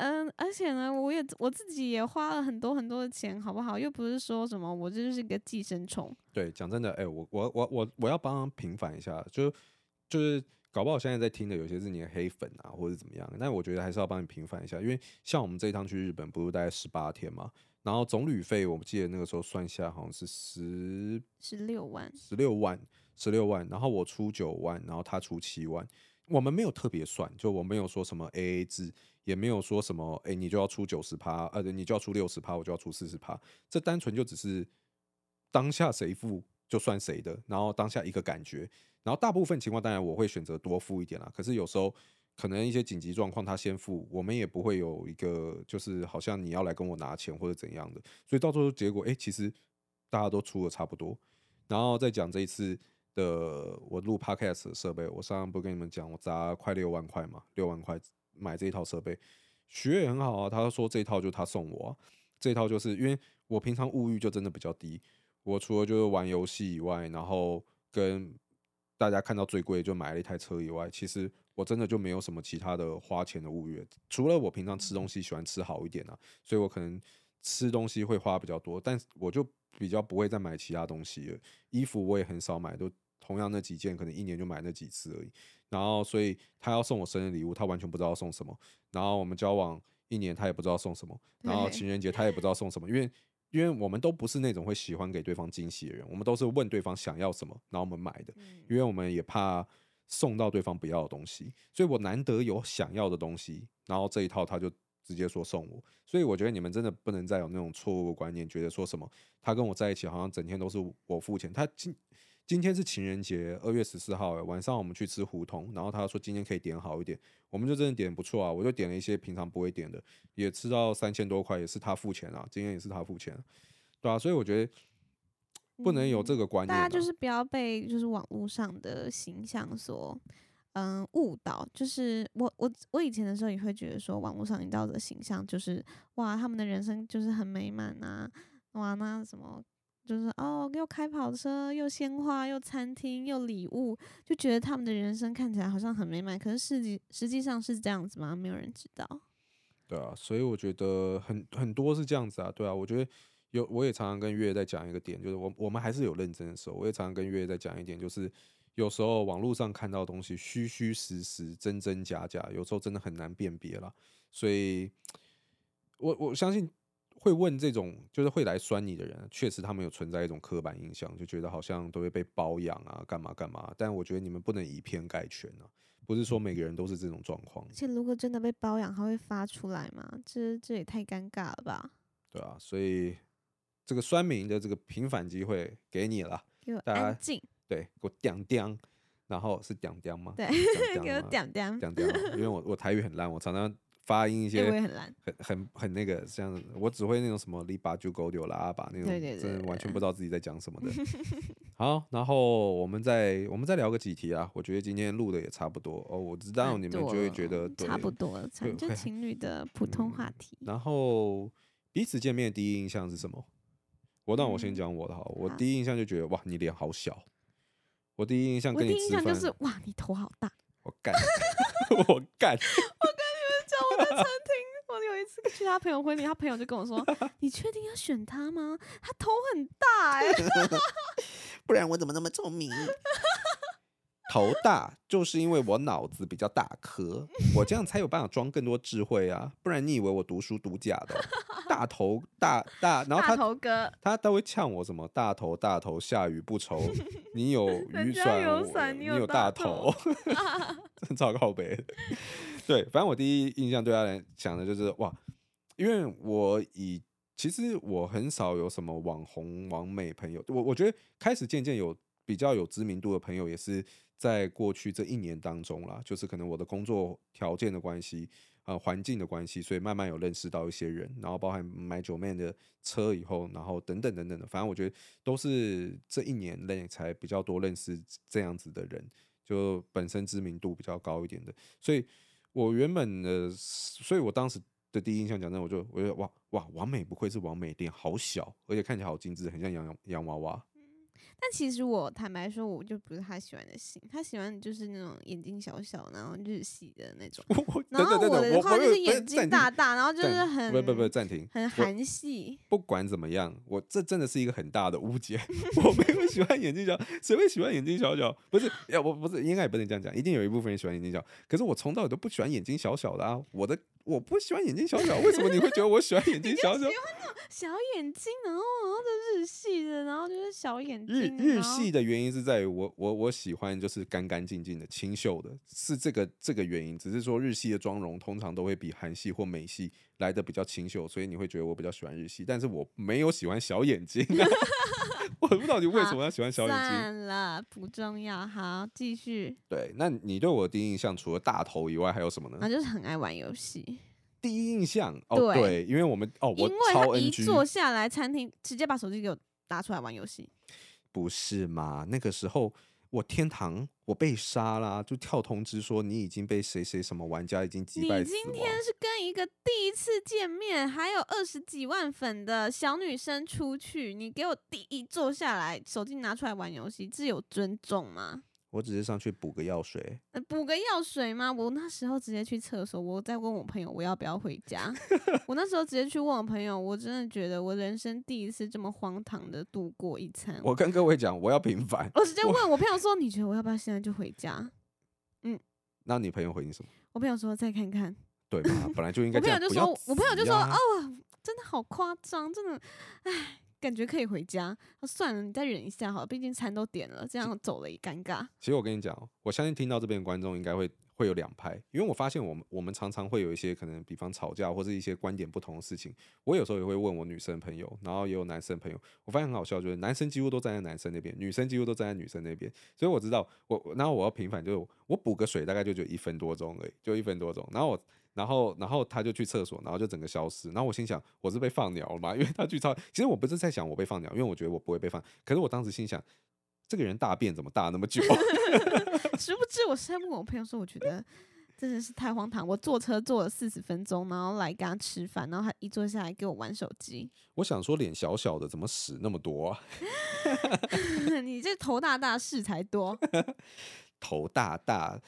S3: 嗯，而且呢，我也我自己也花了很多很多的钱，好不好？又不是说什么我这就是一个寄生虫。
S2: 对，讲真的，哎、欸，我我我我我要帮他平反一下，就就是搞不好现在在听的有些是你的黑粉啊，或者怎么样。但我觉得还是要帮你平反一下，因为像我们这一趟去日本，不是大概十八天嘛，然后总旅费我记得那个时候算下好像是十
S3: 十六万，
S2: 十六万，十六万，然后我出九万，然后他出七万。我们没有特别算，就我没有说什么 AA 制，也没有说什么，哎、你就要出九十趴，呃，你就要出六十趴，我就要出四十趴。这单纯就只是当下谁付就算谁的，然后当下一个感觉。然后大部分情况，当然我会选择多付一点啦。可是有时候可能一些紧急状况，他先付，我们也不会有一个就是好像你要来跟我拿钱或者怎样的。所以到最后结果，哎、其实大家都出的差不多。然后再讲这一次。的我录 podcast 的设备，我上次不跟你们讲，我砸快六万块嘛，六万块买这一套设备，学也很好啊。他说这一套就他送我、啊，这一套就是因为我平常物欲就真的比较低，我除了就是玩游戏以外，然后跟大家看到最贵就买了一台车以外，其实我真的就没有什么其他的花钱的物欲，除了我平常吃东西喜欢吃好一点啊，所以我可能吃东西会花比较多，但我就。比较不会再买其他东西了，衣服我也很少买，都同样那几件，可能一年就买那几次而已。然后，所以他要送我生日礼物，他完全不知道送什么。然后我们交往一年，他也不知道送什么。然后情人节他也不知道送什么，因为因为我们都不是那种会喜欢给对方惊喜的人，我们都是问对方想要什么，然后我们买的，因为我们也怕送到对方不要的东西。所以我难得有想要的东西，然后这一套他就。直接说送我，所以我觉得你们真的不能再有那种错误的观念，觉得说什么他跟我在一起好像整天都是我付钱。他今今天是情人节，二月十四号晚上我们去吃胡同，然后他说今天可以点好一点，我们就真的点不错啊，我就点了一些平常不会点的，也吃到三千多块，也是他付钱啊，今天也是他付钱，对啊，所以我觉得不能有这个观念，
S3: 大家就是不要被就是网络上的形象所。嗯，误导就是我我我以前的时候也会觉得说，网络上营造的形象就是哇，他们的人生就是很美满啊，哇，那什么就是哦，又开跑车，又鲜花，又餐厅，又礼物，就觉得他们的人生看起来好像很美满。可是实际实际上是这样子吗？没有人知道。
S2: 对啊，所以我觉得很很多是这样子啊。对啊，我觉得有我也常常跟月月在讲一个点，就是我我们还是有认真的时候，我也常常跟月月在讲一点，就是。有时候网络上看到的东西虚虚实实、真真假假，有时候真的很难辨别了。所以，我我相信会问这种就是会来酸你的人，确实他们有存在一种刻板印象，就觉得好像都会被包养啊，干嘛干嘛。但我觉得你们不能以偏概全啊，不是说每个人都是这种状况。
S3: 而且，如果真的被包养，他会发出来吗？这这也太尴尬了吧？
S2: 对啊，所以这个酸民的这个平反机会给你了，
S3: 给我安静。
S2: 对，给我点点，然后是屌屌吗？
S3: 对，给我屌屌”，“
S2: 屌屌，因为我我台语很烂，我常常发音一些
S3: 很烂，
S2: 很很很那个像，我只会那种什么里巴就狗丢喇叭那种，对对对，真的完全不知道自己在讲什么的。好，然后我们再我们再聊个几题啊，我觉得今天录的也差不多哦，我知道你们就会觉得
S3: 差不多了，就情侣的 普通话题。
S2: 然后彼此见面第一印象是什么？我让我先讲我的哈，我第一印象就觉得哇，你脸好小。我第一印象跟你
S3: 印象就是哇，你头好大。
S2: 我干，我干。我跟
S3: 你们讲，我在餐厅，我有一次去他朋友婚礼，他朋友就跟我说：“ 你确定要选他吗？他头很大哎、欸，
S2: 不然我怎么那么聪明？” 头大就是因为我脑子比较大颗，我这样才有办法装更多智慧啊！不然你以为我读书读假的、喔？大头大大，然后他
S3: 头哥
S2: 他都会呛我什么大头大头下雨不愁，你有雨伞，你有大头，真超靠北。对，反正我第一印象对他来讲的就是哇，因为我以其实我很少有什么网红网美朋友，我我觉得开始渐渐有比较有知名度的朋友也是。在过去这一年当中啦，就是可能我的工作条件的关系，呃，环境的关系，所以慢慢有认识到一些人，然后包含买 Joeman 的车以后，然后等等等等的，反正我觉得都是这一年内才比较多认识这样子的人，就本身知名度比较高一点的，所以我原本的，所以我当时的第一印象讲真，我就我觉得哇哇，完美不愧是完美，脸好小，而且看起来好精致，很像洋洋洋娃娃。
S3: 但其实我坦白说，我就不是他喜欢的型，他喜欢就是那种眼睛小小，然后日系的那种。然后我的话就是眼睛大大，然后就是很
S2: 不不不暂停，
S3: 很韩系。
S2: 不管怎么样，我这真的是一个很大的误解。我没有喜欢眼睛小，谁会喜欢眼睛小小？不是，要我不是应该也不能这样讲，一定有一部分人喜欢眼睛小。可是我从到尾都不喜欢眼睛小小的啊，我的。我不喜欢眼睛小小，为什么你会觉得我喜欢眼睛 小小？
S3: 喜欢那种小眼睛，然后然后就日系的，然后就是小眼睛。
S2: 日日系的原因是在于我我我喜欢就是干干净净的清秀的，是这个这个原因。只是说日系的妆容通常都会比韩系或美系来的比较清秀，所以你会觉得我比较喜欢日系。但是我没有喜欢小眼睛，我不知道你为什么要喜欢小眼睛。
S3: 算了，不重要。好，继续。
S2: 对，那你对我的第一印象除了大头以外还有什么呢？
S3: 那就是很爱玩游戏。
S2: 第一印象哦，对，因为我们哦，我超 NG，
S3: 因为他一坐下来，餐厅直接把手机给我拿出来玩游戏，
S2: 不是嘛？那个时候我天堂我被杀啦，就跳通知说你已经被谁谁什么玩家已经击败。
S3: 你今天是跟一个第一次见面还有二十几万粉的小女生出去，你给我第一坐下来，手机拿出来玩游戏，这有尊重吗？
S2: 我只是上去补个药水，
S3: 补个药水吗？我那时候直接去厕所，我在问我朋友我要不要回家。我那时候直接去问我朋友，我真的觉得我人生第一次这么荒唐的度过一餐。
S2: 我跟各位讲，我要平 凡。
S3: 我直接问我朋友说：“你觉得我要不要现在就回家？”嗯，
S2: 那你朋友回你什么？
S3: 我朋友说：“再看看。”
S2: 对吧？本来就应 该。
S3: 我朋友就说：“我朋友就说哦，真的好夸张，真的，唉。”感觉可以回家，那算了，你再忍一下好了，毕竟餐都点了，这样走了也尴尬。
S2: 其实我跟你讲，我相信听到这边的观众应该会会有两派，因为我发现我们我们常常会有一些可能，比方吵架或者一些观点不同的事情，我有时候也会问我女生朋友，然后也有男生朋友，我发现很好笑，就是男生几乎都站在男生那边，女生几乎都站在女生那边，所以我知道我，然后我要平反，就是我补个水大概就就一分多钟而已，就一分多钟，然后我。然后，然后他就去厕所，然后就整个消失。然后我心想，我是被放鸟了吗？因为他去超，其实我不是在想我被放鸟，因为我觉得我不会被放。可是我当时心想，这个人大便怎么大那么久？
S3: 殊不知我是在问我朋友说，我觉得真的是太荒唐。我坐车坐了四十分钟，然后来跟他吃饭，然后他一坐下来给我玩手机。
S2: 我想说，脸小小的怎么屎那么多啊？
S3: 你这头大大事才多，
S2: 头大大。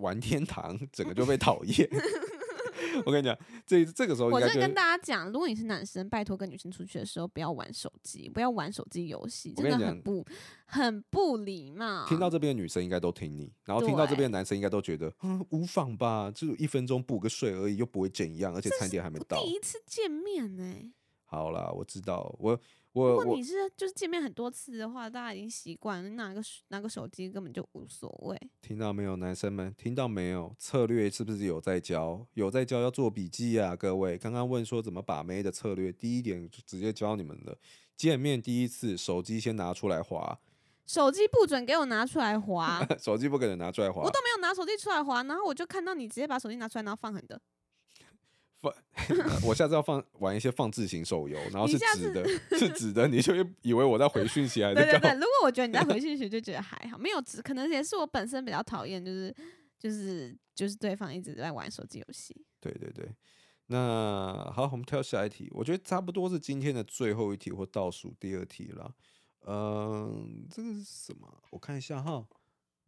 S2: 玩天堂，整个就被讨厌。我跟你讲，这这个时候
S3: 我就跟大家讲，如果你是男生，拜托跟女生出去的时候，不要玩手机，不要玩手机游戏，真的很不很不礼貌。
S2: 听到这边的女生应该都听你，然后听到这边的男生应该都觉得，嗯，无妨吧，就一分钟补个睡而已，又不会怎样，而且餐点还没到。
S3: 第一次见面呢、欸。
S2: 好啦，我知道，我。我
S3: 如果你是就是见面很多次的话，大家已经习惯了，拿个拿个手机根本就无所谓。
S2: 听到没有，男生们？听到没有？策略是不是有在教？有在教，要做笔记啊，各位。刚刚问说怎么把妹的策略，第一点就直接教你们了。见面第一次，手机先拿出来划。
S3: 手机不准给我拿出来滑。
S2: 手机不可能拿出来滑。
S3: 我都没有拿手机出来滑，然后我就看到你直接把手机拿出来，然后放狠的。
S2: 放，我下次要放玩一些放置型手游，然后是直的，是直的，你就以为我在回讯息还 是？
S3: 对对对，如果我觉得你在回讯息，就觉得还好，没有直，可能也是我本身比较讨厌，就是就是就是对方一直在玩手机游戏。
S2: 对对对，那好，我们跳下一题，我觉得差不多是今天的最后一题或倒数第二题了。嗯，这个是什么？我看一下哈。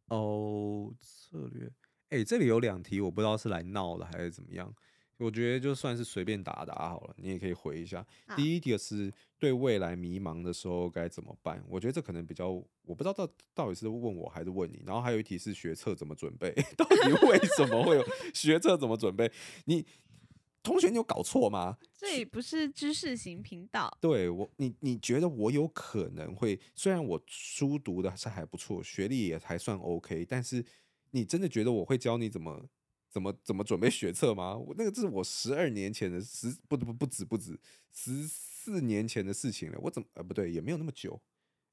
S2: 哦，策略，哎、欸，这里有两题，我不知道是来闹的还是怎么样。我觉得就算是随便打打好了，你也可以回一下。第一题是对未来迷茫的时候该怎么办？我觉得这可能比较，我不知道到到底是问我还是问你。然后还有一题是学测怎么准备？到底为什么会有 学测怎么准备？你同学你有搞错吗？
S3: 这里不是知识型频道。
S2: 对我，你你觉得我有可能会？虽然我书读的是还不错，学历也还算 OK，但是你真的觉得我会教你怎么？怎么怎么准备学测吗？我那个这是我十二年前的十不不不止不止十四年前的事情了。我怎么呃不对，也没有那么久。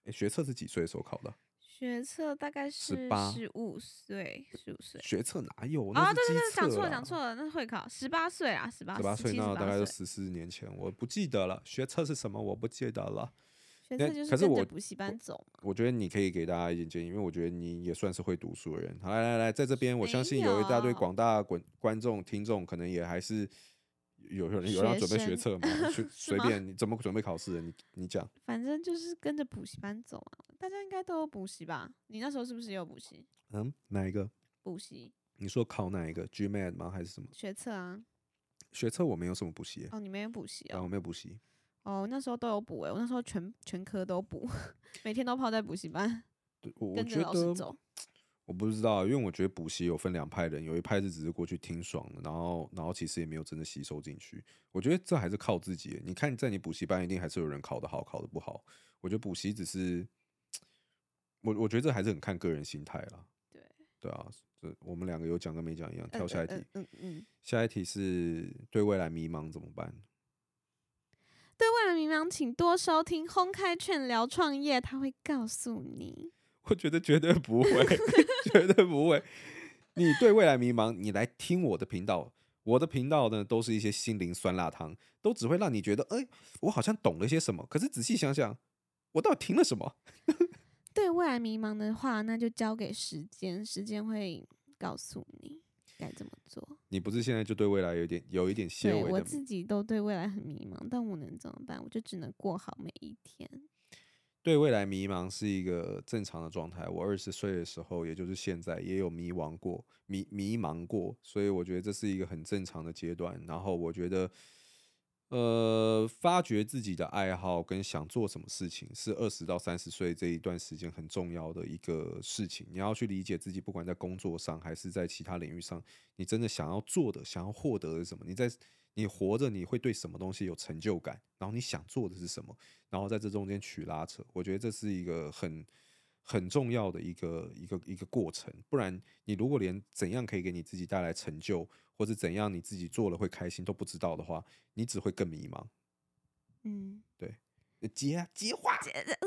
S2: 哎，学测是几岁的时候考的？
S3: 学测大概是十八十五岁，十五岁。
S2: 学测哪有？
S3: 啊、哦，对对对，讲错了讲错了，那是会考十八岁啊，十八十八岁那
S2: 大概就十四年前，我不记得了。学测是什么？我不记得了。
S3: 可是我补习班走
S2: 我，我觉得你可以给大家一点建议，因为我觉得你也算是会读书的人。好，来来来，在这边，我相信有一大堆广大观观众听众，可能也还是有有人有人要准备学
S3: 学
S2: 测吗？去
S3: 随
S2: 便你怎么准备考试的？你你讲。
S3: 反正就是跟着补习班走啊。大家应该都有补习吧？你那时候是不是也有补习？
S2: 嗯，哪一个？
S3: 补习
S2: 你说考哪一个？GMAT 吗？还是什么？
S3: 学测啊？
S2: 学测我没有什么补习、欸，
S3: 哦，你没有补习
S2: 啊，我
S3: 哦？
S2: 没有补习。
S3: 哦，那时候都有补诶，我那时候全全科都补，每天都泡在补习班，
S2: 对我我
S3: 跟着
S2: 觉得
S3: 老师走。
S2: 我不知道，因为我觉得补习有分两派人，有一派是只是过去听爽的，然后然后其实也没有真的吸收进去。我觉得这还是靠自己。你看，在你补习班一定还是有人考得好，考得不好。我觉得补习只是，我我觉得这还是很看个人心态啦。
S3: 对
S2: 对啊，这我们两个有讲跟没讲一样。跳下一题，
S3: 嗯嗯嗯，
S2: 下一题是对未来迷茫怎么办？
S3: 对未来迷茫，请多收听《轰开劝聊创业》，他会告诉你。
S2: 我觉得绝对不会，绝对不会。你对未来迷茫，你来听我的频道。我的频道呢，都是一些心灵酸辣汤，都只会让你觉得，哎、欸，我好像懂了些什么。可是仔细想想，我到底听了什么？
S3: 对未来迷茫的话，那就交给时间，时间会告诉你该怎么做。
S2: 你不是现在就对未来有点有一点些微的？
S3: 对我自己都对未来很迷茫，但我能怎么办？我就只能过好每一天。
S2: 对未来迷茫是一个正常的状态。我二十岁的时候，也就是现在，也有迷茫过、迷迷茫过，所以我觉得这是一个很正常的阶段。然后我觉得，呃，发掘自己的爱好跟想做什么事情，是二十到三十岁这一段时间很重要的一个事情。你要去理解自己，不管在工作上还是在其他领域上，你真的想要做的、想要获得的什么？你在你活着，你会对什么东西有成就感？然后你想做的是什么？然后在这中间取拉扯，我觉得这是一个很很重要的一个一个一个过程。不然，你如果连怎样可以给你自己带来成就，或者怎样你自己做了会开心都不知道的话，你只会更迷茫。
S3: 嗯，
S2: 对，接啊接话，
S3: 对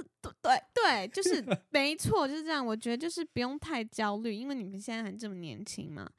S3: 对对，就 是没错，就是这样。我觉得就是不用太焦虑，因为你们现在还这么年轻嘛。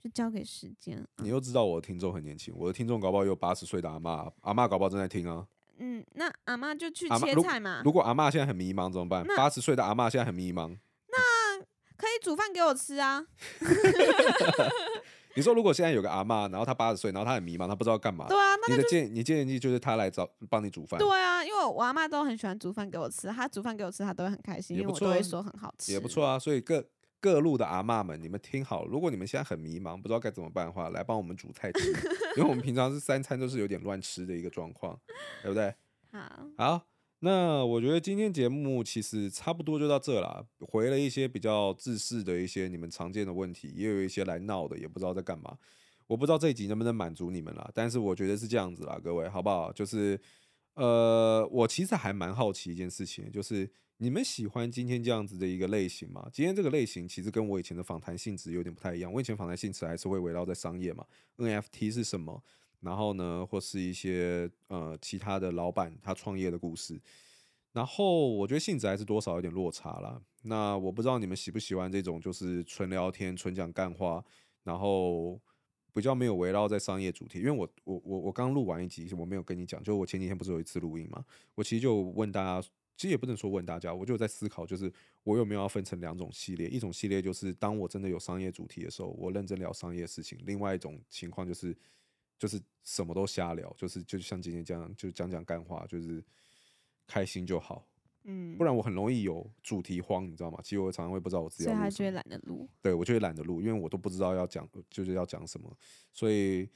S3: 就交给时间。
S2: 你又知道我的听众很年轻，我的听众搞不好有八十岁的阿嬷，阿嬷搞不好正在听啊。
S3: 嗯，那阿嬷就去
S2: 阿嬷
S3: 切菜嘛。
S2: 如果阿嬷现在很迷茫怎么办？八十岁的阿嬷现在很迷茫，
S3: 那可以煮饭给我吃啊。
S2: 你说如果现在有个阿嬷，然后她八十岁，然后她很迷茫，她不知道干嘛。
S3: 对啊，那
S2: 你的建你建议就是她来找帮你煮饭。
S3: 对啊，因为我阿嬷都很喜欢煮饭给我吃，她煮饭给我吃，她都会很开心，因为我都会说很好吃。
S2: 也不错啊，所以各。各路的阿嬷们，你们听好，如果你们现在很迷茫，不知道该怎么办的话，来帮我们煮菜吃，因为我们平常是三餐都是有点乱吃的一个状况，对不对？
S3: 好，
S2: 好，那我觉得今天节目其实差不多就到这了，回了一些比较自私的一些你们常见的问题，也有一些来闹的，也不知道在干嘛，我不知道这一集能不能满足你们啦，但是我觉得是这样子啦，各位好不好？就是呃，我其实还蛮好奇一件事情，就是。你们喜欢今天这样子的一个类型吗？今天这个类型其实跟我以前的访谈性质有点不太一样。我以前访谈性质还是会围绕在商业嘛，NFT 是什么，然后呢，或是一些呃其他的老板他创业的故事。然后我觉得性质还是多少有点落差啦。那我不知道你们喜不喜欢这种就是纯聊天、纯讲干话，然后比较没有围绕在商业主题。因为我我我我刚录完一集，我没有跟你讲，就我前几天不是有一次录音嘛，我其实就问大家。其实也不能说问大家，我就在思考，就是我有没有要分成两种系列，一种系列就是当我真的有商业主题的时候，我认真聊商业事情；另外一种情况就是就是什么都瞎聊，就是就像今天这样，就讲讲干话，就是开心就好。嗯，不然我很容易有主题荒，你知道吗？其实我常常会不知道我自己要录，
S3: 所以他就会懒得录。
S2: 对，我就会懒得录，因为我都不知道要讲就是要讲什么，所以。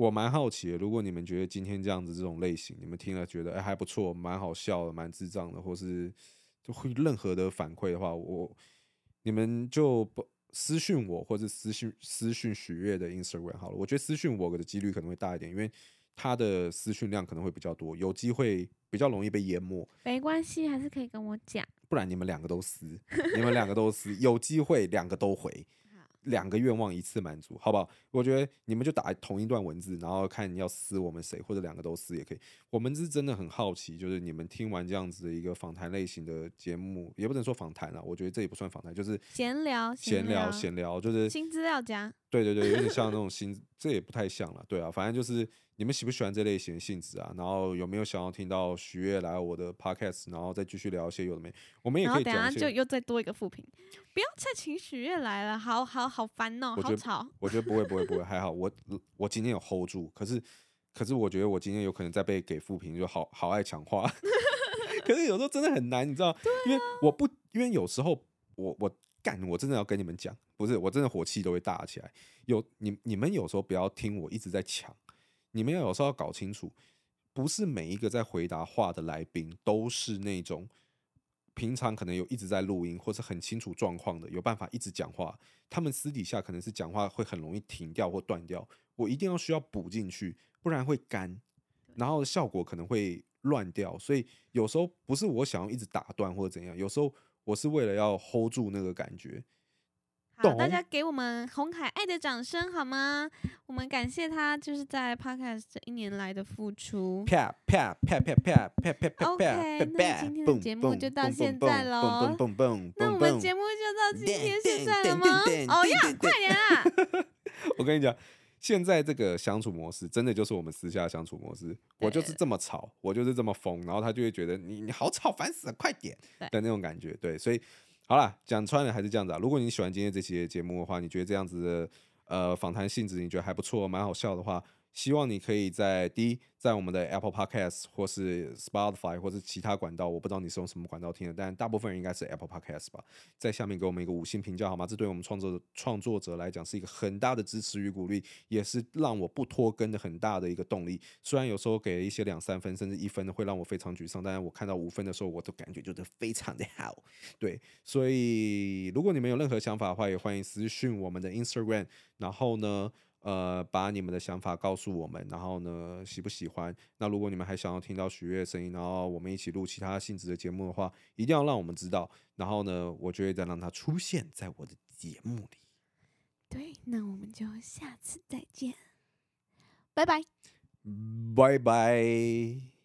S2: 我蛮好奇的，如果你们觉得今天这样子这种类型，你们听了觉得哎、欸、还不错，蛮好笑的，蛮智障的，或是就会任何的反馈的话，我你们就不私讯我，或者私讯私讯许悦的 Instagram 好了。我觉得私讯我的几率可能会大一点，因为他的私讯量可能会比较多，有机会比较容易被淹没。
S3: 没关系，还是可以跟我讲。
S2: 不然你们两个都私，你们两个都私，有机会两个都回。两个愿望一次满足，好不好？我觉得你们就打同一段文字，然后看你要撕我们谁，或者两个都撕也可以。我们是真的很好奇，就是你们听完这样子的一个访谈类型的节目，也不能说访谈了，我觉得这也不算访谈，就是
S3: 闲聊，
S2: 闲聊，闲聊，就是
S3: 新资料夹。
S2: 对对对，有点像那种新，这也不太像了，对啊，反正就是。你们喜不喜欢这类型的性质啊？然后有没有想要听到许悦来我的 podcast，然后再继续聊一些有的没？我们也可以等下
S3: 就又再多一个负评，不要再请许悦来了，好好好烦哦，好吵。
S2: 我觉得不会不会不会，还好我我今天有 hold 住，可是可是我觉得我今天有可能再被给负评，就好好爱抢话。可是有时候真的很难，你知道？因为我不，因为有时候我我干，我真的要跟你们讲，不是，我真的火气都会大起来。有你你们有时候不要听我一直在抢，你们要有时候要搞清楚，不是每一个在回答话的来宾都是那种平常可能有一直在录音或是很清楚状况的，有办法一直讲话。他们私底下可能是讲话会很容易停掉或断掉，我一定要需要补进去，不然会干，然后效果可能会乱掉。所以有时候不是我想要一直打断或者怎样，有时候我是为了要 hold 住那个感觉。
S3: 好，大家给我们红海爱的掌声好吗？我们感谢他就是在 Podcast 这一年来的付出。
S2: 啪啪啪啪啪啪啪啪
S3: OK，那今天的节目就到现在喽。那我们节目就到今天现在了吗？哦呀，快点啊！
S2: 我跟你讲，现在这个相处模式真的就是我们私下相处模式。我就是这么吵，我就是这么疯，然后他就会觉得你你好吵，烦死了，快点的那种感觉。对，所以。好了，讲穿了还是这样子啊。如果你喜欢今天这期节目的话，你觉得这样子的呃访谈性质你觉得还不错，蛮好笑的话。希望你可以在第一，在我们的 Apple Podcast 或是 Spotify 或是其他管道，我不知道你是用什么管道听的，但大部分人应该是 Apple Podcast 吧，在下面给我们一个五星评价好吗？这对我们创作创作者来讲是一个很大的支持与鼓励，也是让我不拖更的很大的一个动力。虽然有时候给一些两三分甚至一分的会让我非常沮丧，但是我看到五分的时候，我都感觉就是非常的好。对，所以如果你们有任何想法的话，也欢迎私讯我们的 Instagram，然后呢，呃，把你们的想法告诉我们，然后呢，喜不喜欢？那如果你们还想要听到许悦的声音，然后我们一起录其他性质的节目的话，一定要让我们知道。然后呢，我就会再让它出现在我的节目里。
S3: 对，那我们就下次再见，拜拜，
S2: 拜拜。